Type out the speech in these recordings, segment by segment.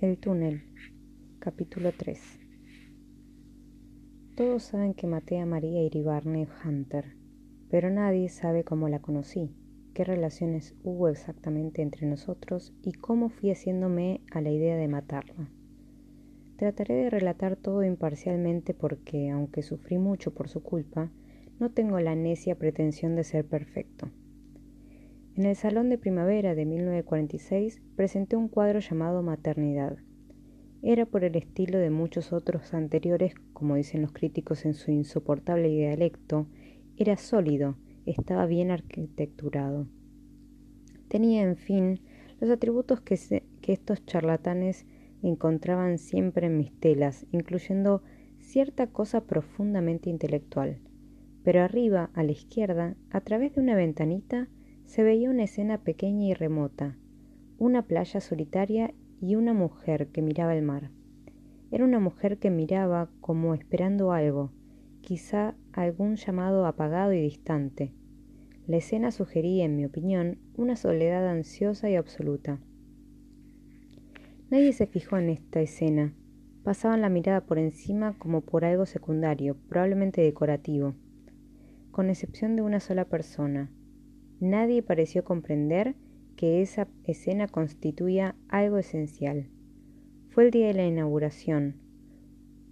El túnel, capítulo 3 Todos saben que maté a María Iribarne Hunter, pero nadie sabe cómo la conocí, qué relaciones hubo exactamente entre nosotros y cómo fui haciéndome a la idea de matarla. Trataré de relatar todo imparcialmente porque, aunque sufrí mucho por su culpa, no tengo la necia pretensión de ser perfecto. En el Salón de Primavera de 1946 presenté un cuadro llamado Maternidad. Era por el estilo de muchos otros anteriores, como dicen los críticos en su insoportable dialecto, era sólido, estaba bien arquitecturado. Tenía, en fin, los atributos que, que estos charlatanes encontraban siempre en mis telas, incluyendo cierta cosa profundamente intelectual. Pero arriba, a la izquierda, a través de una ventanita, se veía una escena pequeña y remota, una playa solitaria y una mujer que miraba el mar. Era una mujer que miraba como esperando algo, quizá algún llamado apagado y distante. La escena sugería, en mi opinión, una soledad ansiosa y absoluta. Nadie se fijó en esta escena. Pasaban la mirada por encima como por algo secundario, probablemente decorativo, con excepción de una sola persona, Nadie pareció comprender que esa escena constituía algo esencial. Fue el día de la inauguración.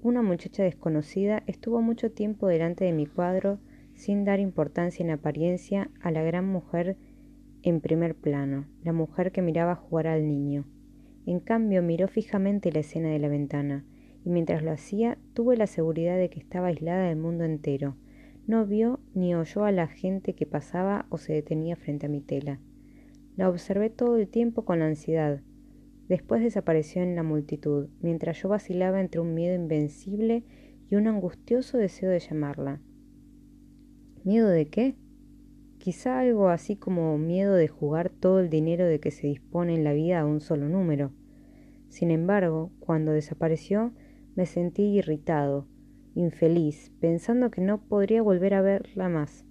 Una muchacha desconocida estuvo mucho tiempo delante de mi cuadro sin dar importancia en apariencia a la gran mujer en primer plano, la mujer que miraba jugar al niño. En cambio, miró fijamente la escena de la ventana, y mientras lo hacía, tuve la seguridad de que estaba aislada del mundo entero, no vio ni oyó a la gente que pasaba o se detenía frente a mi tela. La observé todo el tiempo con ansiedad. Después desapareció en la multitud, mientras yo vacilaba entre un miedo invencible y un angustioso deseo de llamarla. ¿Miedo de qué? Quizá algo así como miedo de jugar todo el dinero de que se dispone en la vida a un solo número. Sin embargo, cuando desapareció, me sentí irritado, infeliz, pensando que no podría volver a verla más.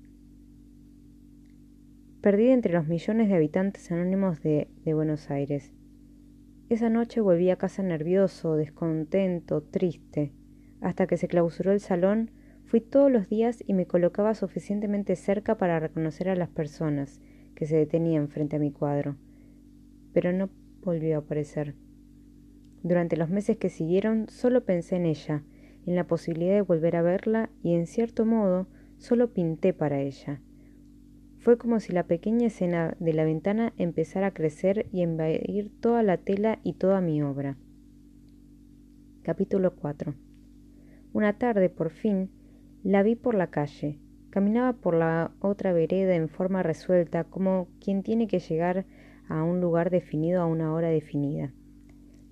Perdida entre los millones de habitantes anónimos de, Buenos Aires. Esa noche volví a casa nervioso, descontento, triste. Hasta que se clausuró el salón, fui todos los días y me colocaba suficientemente cerca para reconocer a las personas que se detenían frente a mi cuadro. Pero no volvió a aparecer. Durante los meses que siguieron solo pensé en ella, en la posibilidad de volver a verla y en cierto modo solo pinté para ella. Fue como si la pequeña escena de la ventana empezara a crecer y a invadir toda la tela y toda mi obra. Capítulo 4 Una tarde, por fin, la vi por la calle. Caminaba por la otra vereda en forma resuelta, como quien tiene que llegar a un lugar definido a una hora definida.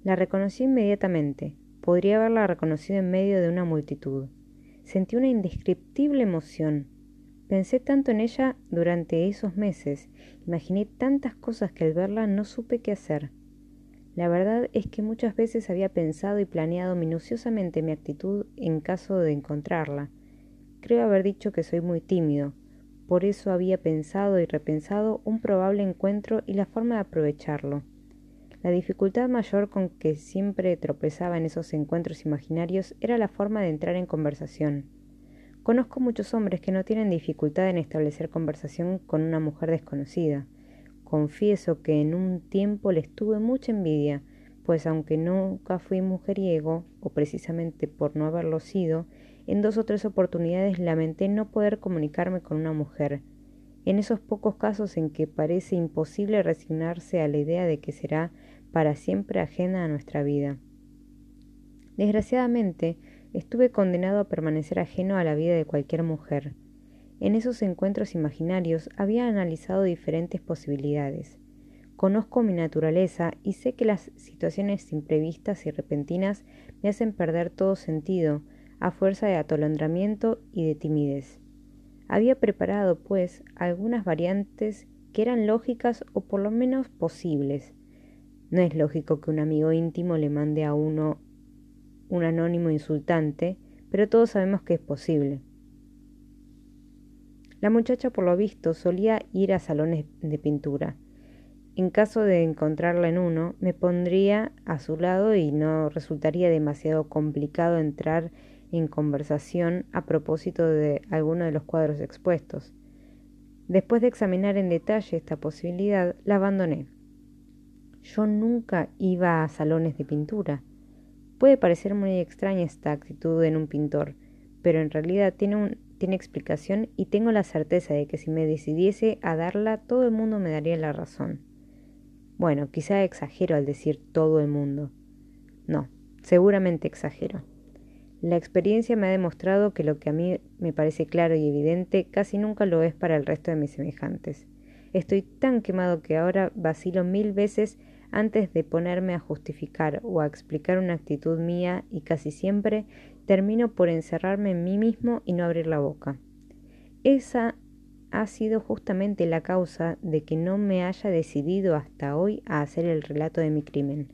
La reconocí inmediatamente. Podría haberla reconocido en medio de una multitud. Sentí una indescriptible emoción. Pensé tanto en ella durante esos meses, imaginé tantas cosas que al verla no supe qué hacer. La verdad es que muchas veces había pensado y planeado minuciosamente mi actitud en caso de encontrarla. Creo haber dicho que soy muy tímido, por eso había pensado y repensado un probable encuentro y la forma de aprovecharlo. La dificultad mayor con que siempre tropezaba en esos encuentros imaginarios era la forma de entrar en conversación. Conozco muchos hombres que no tienen dificultad en establecer conversación con una mujer desconocida. Confieso que en un tiempo les tuve mucha envidia, pues aunque nunca fui mujeriego, o precisamente por no haberlo sido, en dos o tres oportunidades lamenté no poder comunicarme con una mujer. En esos pocos casos en que parece imposible resignarse a la idea de que será para siempre ajena a nuestra vida. Desgraciadamente, estuve condenado a permanecer ajeno a la vida de cualquier mujer. En esos encuentros imaginarios había analizado diferentes posibilidades. Conozco mi naturaleza y sé que las situaciones imprevistas y repentinas me hacen perder todo sentido, a fuerza de atolondramiento y de timidez. Había preparado, pues, algunas variantes que eran lógicas o por lo menos posibles, no es lógico que un amigo íntimo le mande a uno un anónimo insultante, pero todos sabemos que es posible. La muchacha, por lo visto, solía ir a salones de pintura. En caso de encontrarla en uno, me pondría a su lado y no resultaría demasiado complicado entrar en conversación a propósito de alguno de los cuadros expuestos. Después de examinar en detalle esta posibilidad, la abandoné. Yo nunca iba a salones de pintura. Puede parecer muy extraña esta actitud en un pintor, pero en realidad tiene, tiene explicación y tengo la certeza de que si me decidiese a darla, todo el mundo me daría la razón. Bueno, quizá exagero al decir todo el mundo. No, seguramente exagero. La experiencia me ha demostrado que lo que a mí me parece claro y evidente casi nunca lo es para el resto de mis semejantes. Estoy tan quemado que ahora vacilo mil veces antes de ponerme a justificar o a explicar una actitud mía y casi siempre termino por encerrarme en mí mismo y no abrir la boca. Esa ha sido justamente la causa de que no me haya decidido hasta hoy a hacer el relato de mi crimen.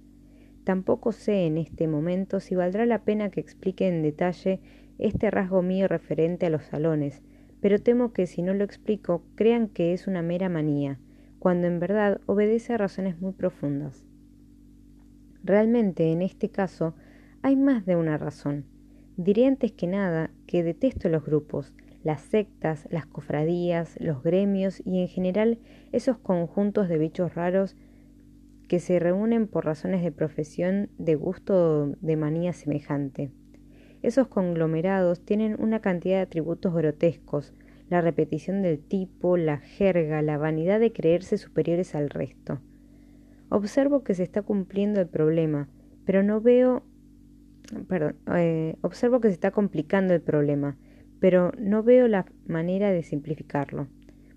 Tampoco sé en este momento si valdrá la pena que explique en detalle este rasgo mío referente a los salones, pero temo que si no lo explico crean que es una mera manía, cuando en verdad obedece a razones muy profundas. Realmente en este caso hay más de una razón. Diré antes que nada que detesto los grupos, las sectas, las cofradías, los gremios y en general esos conjuntos de bichos raros que se reúnen por razones de profesión, de gusto o de manía semejante. Esos conglomerados tienen una cantidad de atributos grotescos, la repetición del tipo, la jerga, la vanidad de creerse superiores al resto. Observo que se está cumpliendo el problema, pero no veo... Perdón, eh, observo que se está complicando el problema, pero no veo la manera de simplificarlo.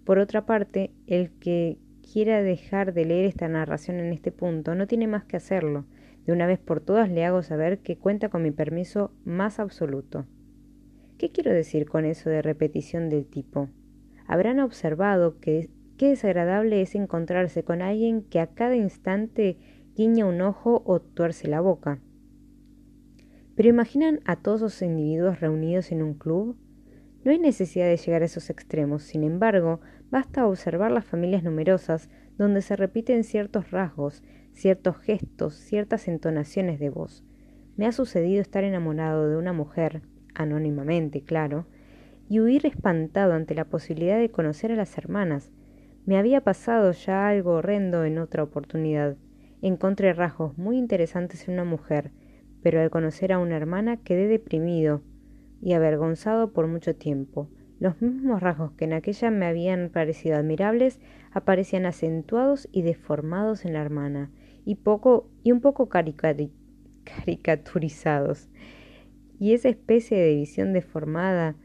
Por otra parte, el que quiera dejar de leer esta narración en este punto no tiene más que hacerlo. De una vez por todas le hago saber que cuenta con mi permiso más absoluto. ¿Qué quiero decir con eso de repetición del tipo? Habrán observado que qué desagradable es encontrarse con alguien que a cada instante guiña un ojo o tuerce la boca. Pero imaginan a todos los individuos reunidos en un club no hay necesidad de llegar a esos extremos, sin embargo, basta observar las familias numerosas donde se repiten ciertos rasgos, ciertos gestos, ciertas entonaciones de voz. Me ha sucedido estar enamorado de una mujer, anónimamente, claro, y huir espantado ante la posibilidad de conocer a las hermanas. Me había pasado ya algo horrendo en otra oportunidad. Encontré rasgos muy interesantes en una mujer, pero al conocer a una hermana quedé deprimido, y avergonzado por mucho tiempo. Los mismos rasgos que en aquella me habían parecido admirables aparecían acentuados y deformados en la hermana, y poco y un poco caricaturizados. Y esa especie de visión deformada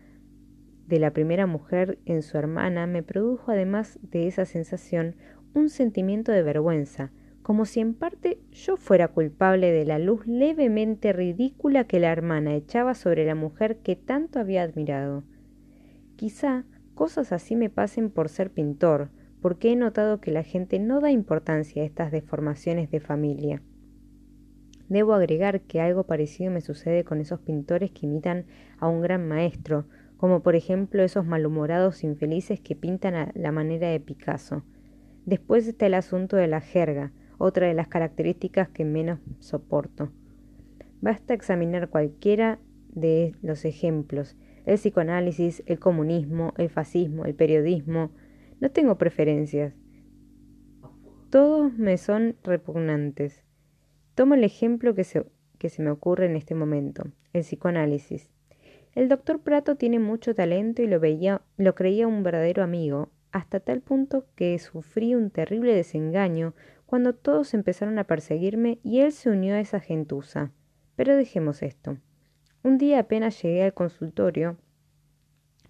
de la primera mujer en su hermana me produjo además de esa sensación un sentimiento de vergüenza, como si en parte yo fuera culpable de la luz levemente ridícula que la hermana echaba sobre la mujer que tanto había admirado. Quizá cosas así me pasen por ser pintor, porque he notado que la gente no da importancia a estas deformaciones de familia. Debo agregar que algo parecido me sucede con esos pintores que imitan a un gran maestro, como por ejemplo esos malhumorados infelices que pintan a la manera de Picasso. Después está el asunto de la jerga, otra de las características que menos soporto. Basta examinar cualquiera de los ejemplos, el psicoanálisis, el comunismo, el fascismo, el periodismo. No tengo preferencias. Todos me son repugnantes. Tomo el ejemplo que se, que se me ocurre en este momento, el psicoanálisis. El doctor Prato tiene mucho talento y lo, veía, lo creía un verdadero amigo, hasta tal punto que sufrí un terrible desengaño cuando todos empezaron a perseguirme y él se unió a esa gentuza. Pero dejemos esto. Un día apenas llegué al consultorio,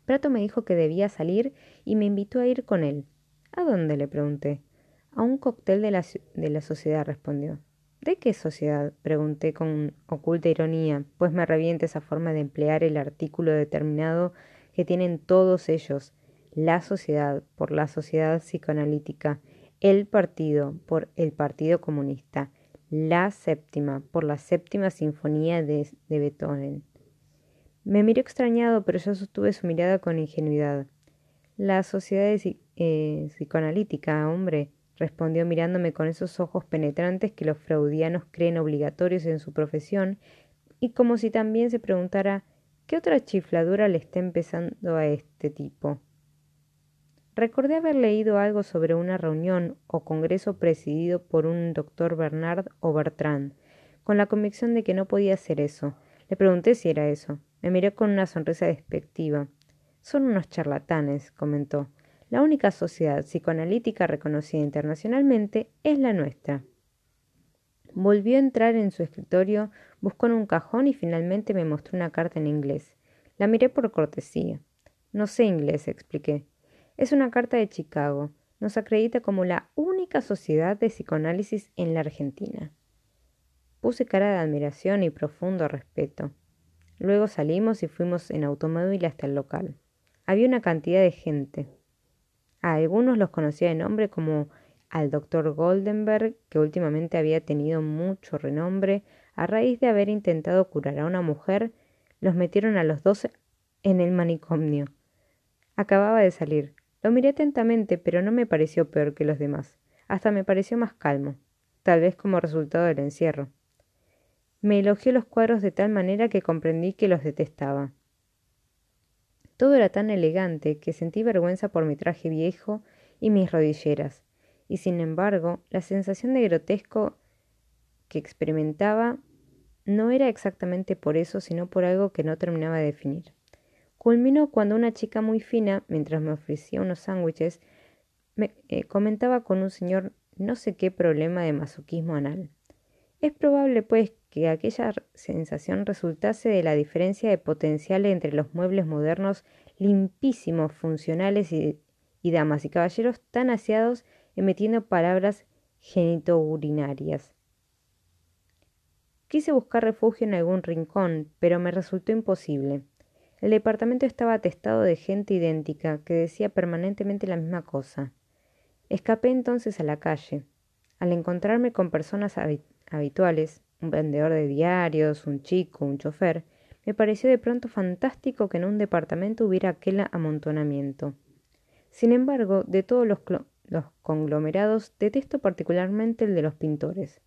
Prato me dijo que debía salir y me invitó a ir con él. ¿A dónde? le pregunté. A un cóctel de la, de la sociedad, respondió. ¿De qué sociedad? pregunté con oculta ironía, pues me revienta esa forma de emplear el artículo determinado que tienen todos ellos, la sociedad por la sociedad psicoanalítica, el partido por el Partido Comunista, la séptima por la séptima sinfonía de, Beethoven. Me miró extrañado, pero yo sostuve su mirada con ingenuidad. La sociedad eh, psicoanalítica, hombre, respondió mirándome con esos ojos penetrantes que los freudianos creen obligatorios en su profesión, y como si también se preguntara ¿qué otra chifladura le está empezando a este tipo? Recordé haber leído algo sobre una reunión o congreso presidido por un doctor Bernard o Bertrand, con la convicción de que no podía ser eso. Le pregunté si era eso. Me miró con una sonrisa despectiva. Son unos charlatanes, comentó. La única sociedad psicoanalítica reconocida internacionalmente es la nuestra. Volvió a entrar en su escritorio, buscó en un cajón y finalmente me mostró una carta en inglés. La miré por cortesía. No sé inglés, expliqué. Es una carta de Chicago. Nos acredita como la única sociedad de psicoanálisis en la Argentina. Puse cara de admiración y profundo respeto. Luego salimos y fuimos en automóvil hasta el local. Había una cantidad de gente. A algunos los conocía de nombre como al doctor Goldenberg, que últimamente había tenido mucho renombre a raíz de haber intentado curar a una mujer, los metieron a los dos en el manicomio. Acababa de salir. Lo miré atentamente, pero no me pareció peor que los demás. Hasta me pareció más calmo, tal vez como resultado del encierro. Me elogió los cuadros de tal manera que comprendí que los detestaba. Todo era tan elegante que sentí vergüenza por mi traje viejo y mis rodilleras, y sin embargo la sensación de grotesco que experimentaba no era exactamente por eso, sino por algo que no terminaba de definir. Culminó cuando una chica muy fina, mientras me ofrecía unos sándwiches, me eh, comentaba con un señor no sé qué problema de masoquismo anal. Es probable, pues, que aquella sensación resultase de la diferencia de potencial entre los muebles modernos limpísimos, funcionales y, damas y caballeros tan aseados emitiendo palabras genitourinarias. Quise buscar refugio en algún rincón, pero me resultó imposible. El departamento estaba atestado de gente idéntica, que decía permanentemente la misma cosa. Escapé entonces a la calle. Al encontrarme con personas habituales, un vendedor de diarios, un chico, un chofer, me pareció de pronto fantástico que en un departamento hubiera aquel amontonamiento. Sin embargo, de todos los, conglomerados, detesto particularmente el de los pintores.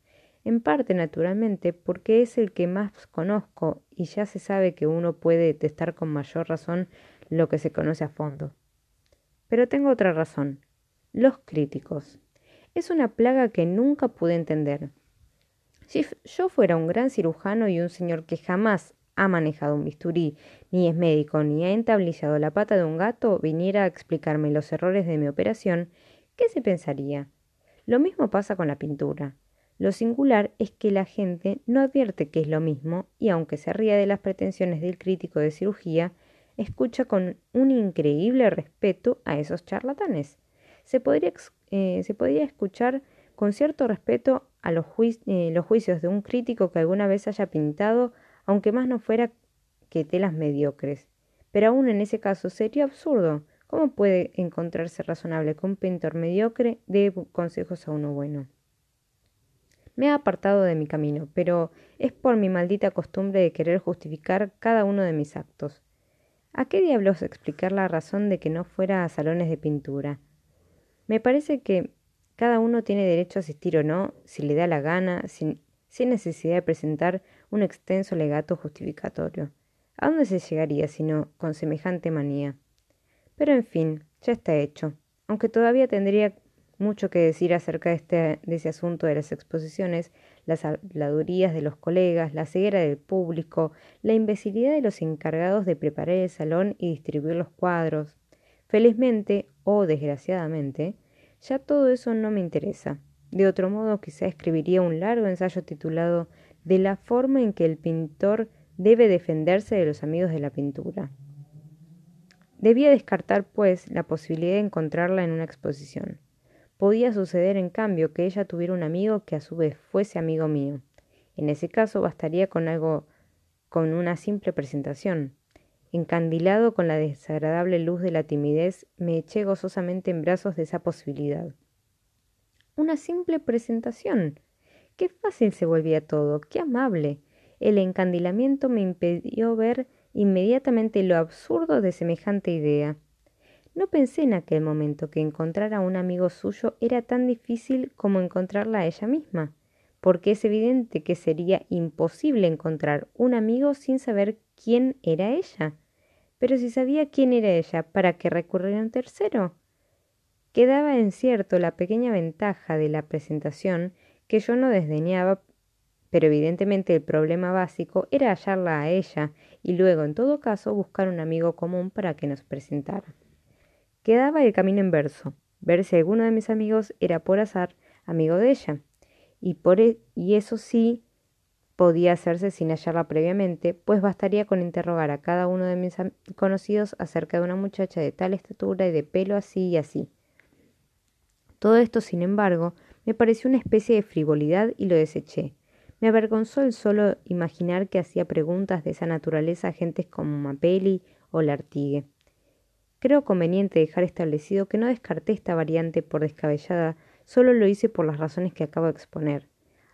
En parte, naturalmente, porque es el que más conozco y ya se sabe que uno puede detestar con mayor razón lo que se conoce a fondo. Pero tengo otra razón. Los críticos. Es una plaga que nunca pude entender. Si yo fuera un gran cirujano y un señor que jamás ha manejado un bisturí, ni es médico, ni ha entablillado la pata de un gato, viniera a explicarme los errores de mi operación, ¿qué se pensaría? Lo mismo pasa con la pintura. Lo singular es que la gente no advierte que es lo mismo y aunque se ría de las pretensiones del crítico de cirugía, escucha con un increíble respeto a esos charlatanes. Se podría, eh, se podría escuchar con cierto respeto a los, eh, los juicios de un crítico que alguna vez haya pintado, aunque más no fuera que telas mediocres. Pero aún en ese caso sería absurdo. ¿Cómo puede encontrarse razonable que un pintor mediocre dé consejos a uno bueno? Me ha apartado de mi camino, pero es por mi maldita costumbre de querer justificar cada uno de mis actos. ¿A qué diablos explicar la razón de que no fuera a salones de pintura? Me parece que cada uno tiene derecho a asistir o no, si le da la gana, sin, necesidad de presentar un extenso legato justificatorio. ¿A dónde se llegaría sino con semejante manía? Pero en fin, ya está hecho, aunque todavía tendría mucho que decir acerca de, este, de ese asunto de las exposiciones, las habladurías de los colegas, la ceguera del público, la imbecilidad de los encargados de preparar el salón y distribuir los cuadros. Felizmente, o desgraciadamente, ya todo eso no me interesa. De otro modo, quizá escribiría un largo ensayo titulado De la forma en que el pintor debe defenderse de los amigos de la pintura. Debía descartar, pues, la posibilidad de encontrarla en una exposición. Podía suceder, en cambio, que ella tuviera un amigo que a su vez fuese amigo mío. En ese caso bastaría con algo, con una simple presentación. Encandilado con la desagradable luz de la timidez, me eché gozosamente en brazos de esa posibilidad. Una simple presentación. Qué fácil se volvía todo, qué amable. El encandilamiento me impidió ver inmediatamente lo absurdo de semejante idea. No pensé en aquel momento que encontrar a un amigo suyo era tan difícil como encontrarla a ella misma, porque es evidente que sería imposible encontrar un amigo sin saber quién era ella. Pero si sabía quién era ella, ¿para qué recurrir a un tercero? Quedaba en cierto la pequeña ventaja de la presentación que yo no desdeñaba, pero evidentemente el problema básico era hallarla a ella y luego, en todo caso, buscar un amigo común para que nos presentara. Quedaba el camino inverso, ver si alguno de mis amigos era por azar amigo de ella. Y, por e, y eso sí podía hacerse sin hallarla previamente, pues bastaría con interrogar a cada uno de mis conocidos acerca de una muchacha de tal estatura y de pelo así y así. Todo esto, sin embargo, me pareció una especie de frivolidad y lo deseché. Me avergonzó el solo imaginar que hacía preguntas de esa naturaleza a gentes como Mapelli o Lartigue. Creo conveniente dejar establecido que no descarté esta variante por descabellada, solo lo hice por las razones que acabo de exponer.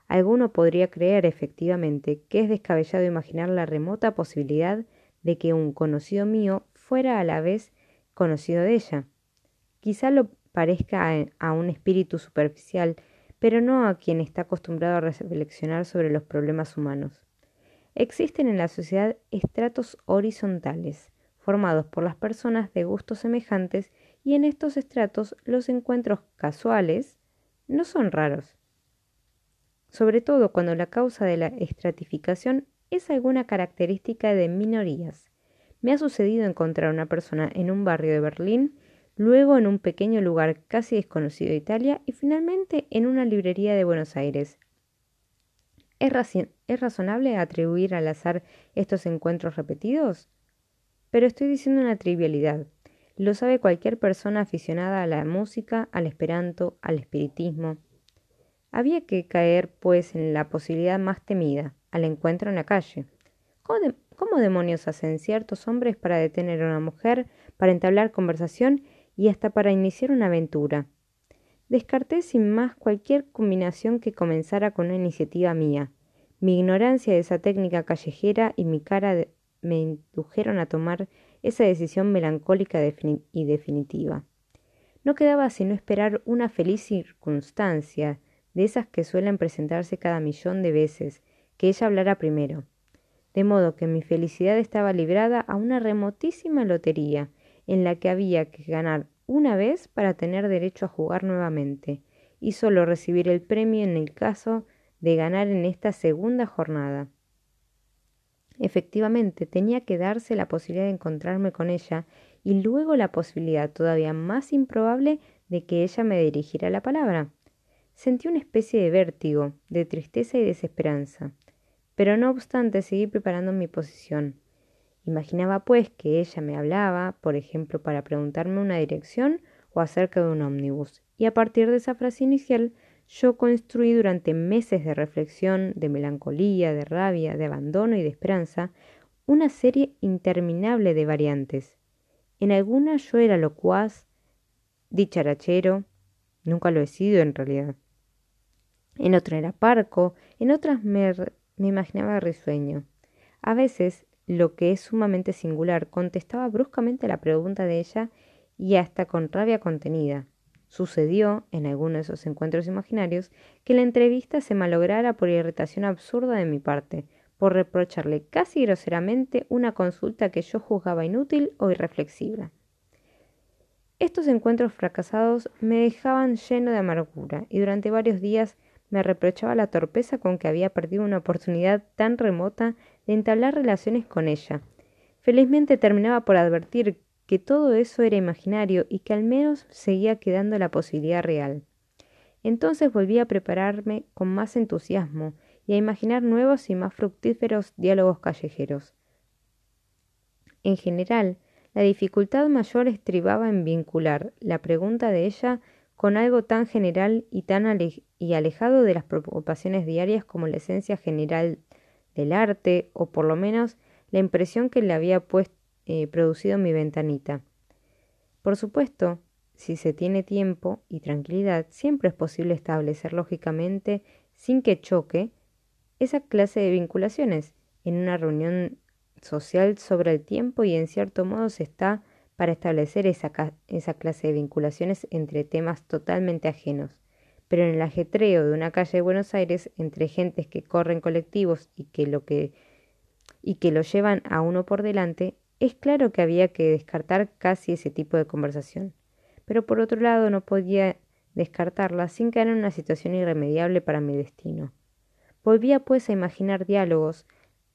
Alguno podría creer efectivamente que es descabellado imaginar la remota posibilidad de que un conocido mío fuera a la vez conocido de ella. Quizá lo parezca a, un espíritu superficial, pero no a quien está acostumbrado a reflexionar sobre los problemas humanos. Existen en la sociedad estratos horizontales, formados por las personas de gustos semejantes, y en estos estratos los encuentros casuales no son raros sobre todo cuando la causa de la estratificación es alguna característica de minorías. Me ha sucedido encontrar una persona en un barrio de Berlín, luego en un pequeño lugar casi desconocido de Italia y finalmente en una librería de Buenos Aires. ¿Es, ¿Es, razonable atribuir al azar estos encuentros repetidos? Pero estoy diciendo una trivialidad. Lo sabe cualquier persona aficionada a la música, al esperanto, al espiritismo. Había que caer, pues, en la posibilidad más temida, al encuentro en la calle. ¿Cómo, demonios hacen ciertos hombres para detener a una mujer, para entablar conversación y hasta para iniciar una aventura? Descarté sin más cualquier combinación que comenzara con una iniciativa mía. Mi ignorancia de esa técnica callejera y mi cara me indujeron a tomar esa decisión melancólica y definitiva. No quedaba sino esperar una feliz circunstancia, de esas que suelen presentarse cada millón de veces, que ella hablara primero. De modo que mi felicidad estaba librada a una remotísima lotería, en la que había que ganar una vez para tener derecho a jugar nuevamente, y solo recibir el premio en el caso de ganar en esta segunda jornada. Efectivamente, tenía que darse la posibilidad de encontrarme con ella y luego la posibilidad todavía más improbable de que ella me dirigiera la palabra. Sentí una especie de vértigo, de tristeza y desesperanza, pero no obstante seguí preparando mi posición. Imaginaba pues que ella me hablaba, por ejemplo, para preguntarme una dirección o acerca de un ómnibus, y a partir de esa frase inicial yo construí durante meses de reflexión, de melancolía, de rabia, de abandono y de esperanza, una serie interminable de variantes. En algunas yo era locuaz, dicharachero, nunca lo he sido en realidad en otra era parco, en otras me, imaginaba risueño. A veces, lo que es sumamente singular, contestaba bruscamente la pregunta de ella y hasta con rabia contenida. Sucedió, en alguno de esos encuentros imaginarios, que la entrevista se malograra por irritación absurda de mi parte, por reprocharle casi groseramente una consulta que yo juzgaba inútil o irreflexiva. Estos encuentros fracasados me dejaban lleno de amargura y durante varios días me reprochaba la torpeza con que había perdido una oportunidad tan remota de entablar relaciones con ella. Felizmente terminaba por advertir que todo eso era imaginario y que al menos seguía quedando la posibilidad real. Entonces volví a prepararme con más entusiasmo y a imaginar nuevos y más fructíferos diálogos callejeros. En general, la dificultad mayor estribaba en vincular la pregunta de ella con algo tan general y tan y alejado de las preocupaciones diarias como la esencia general del arte, o por lo menos la impresión que le había eh, producido mi ventanita. Por supuesto, si se tiene tiempo y tranquilidad, siempre es posible establecer lógicamente, sin que choque, esa clase de vinculaciones. En una reunión social sobre el tiempo y en cierto modo se está para establecer esa, esa clase de vinculaciones entre temas totalmente ajenos. Pero en el ajetreo de una calle de Buenos Aires, entre gentes que corren colectivos y que lo que y que lo llevan a uno por delante, es claro que había que descartar casi ese tipo de conversación. Pero por otro lado no podía descartarla sin caer en una situación irremediable para mi destino. Volvía pues a imaginar diálogos,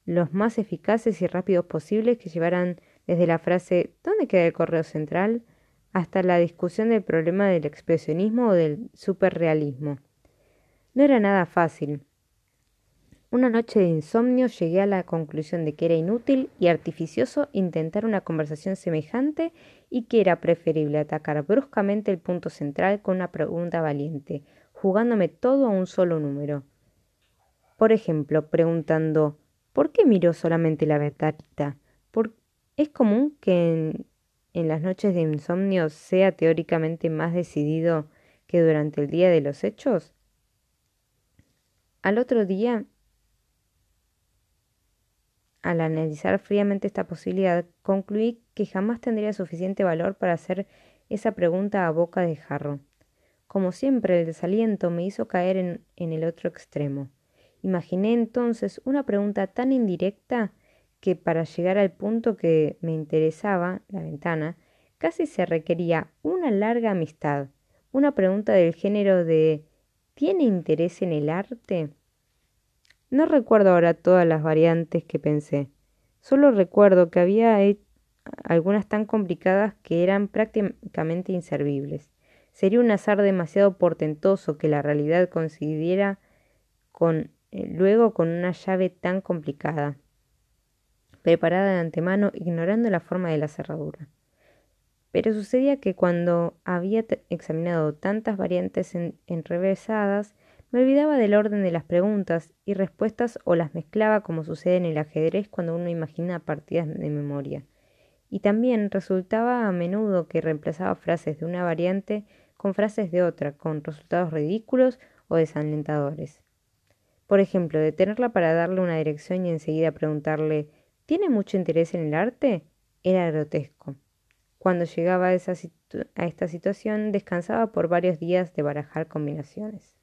los más eficaces y rápidos posibles que llevaran desde la frase ¿Dónde queda el correo central? hasta la discusión del problema del expresionismo o del superrealismo. No era nada fácil. Una noche de insomnio llegué a la conclusión de que era inútil y artificioso intentar una conversación semejante y que era preferible atacar bruscamente el punto central con una pregunta valiente, jugándome todo a un solo número. Por ejemplo, preguntando ¿Por qué miró solamente la ventanita? ¿Es común que en, las noches de insomnio sea teóricamente más decidido que durante el día de los hechos? Al otro día, al analizar fríamente esta posibilidad, concluí que jamás tendría suficiente valor para hacer esa pregunta a boca de jarro. Como siempre, el desaliento me hizo caer en el otro extremo. Imaginé entonces una pregunta tan indirecta que para llegar al punto que me interesaba, la ventana, casi se requería una larga amistad, una pregunta del género de ¿tiene interés en el arte? No recuerdo ahora todas las variantes que pensé, solo recuerdo que había algunas tan complicadas que eran prácticamente inservibles. Sería un azar demasiado portentoso que la realidad coincidiera con eh, luego con una llave tan complicada, preparada de antemano ignorando la forma de la cerradura. Pero sucedía que cuando había examinado tantas variantes enrevesadas, me olvidaba del orden de las preguntas y respuestas o las mezclaba como sucede en el ajedrez cuando uno imagina partidas de memoria. Y también resultaba a menudo que reemplazaba frases de una variante con frases de otra, con resultados ridículos o desalentadores. Por ejemplo, detenerla para darle una dirección y enseguida preguntarle ¿Tiene mucho interés en el arte? Era grotesco. Cuando llegaba a, esta situación descansaba por varios días de barajar combinaciones.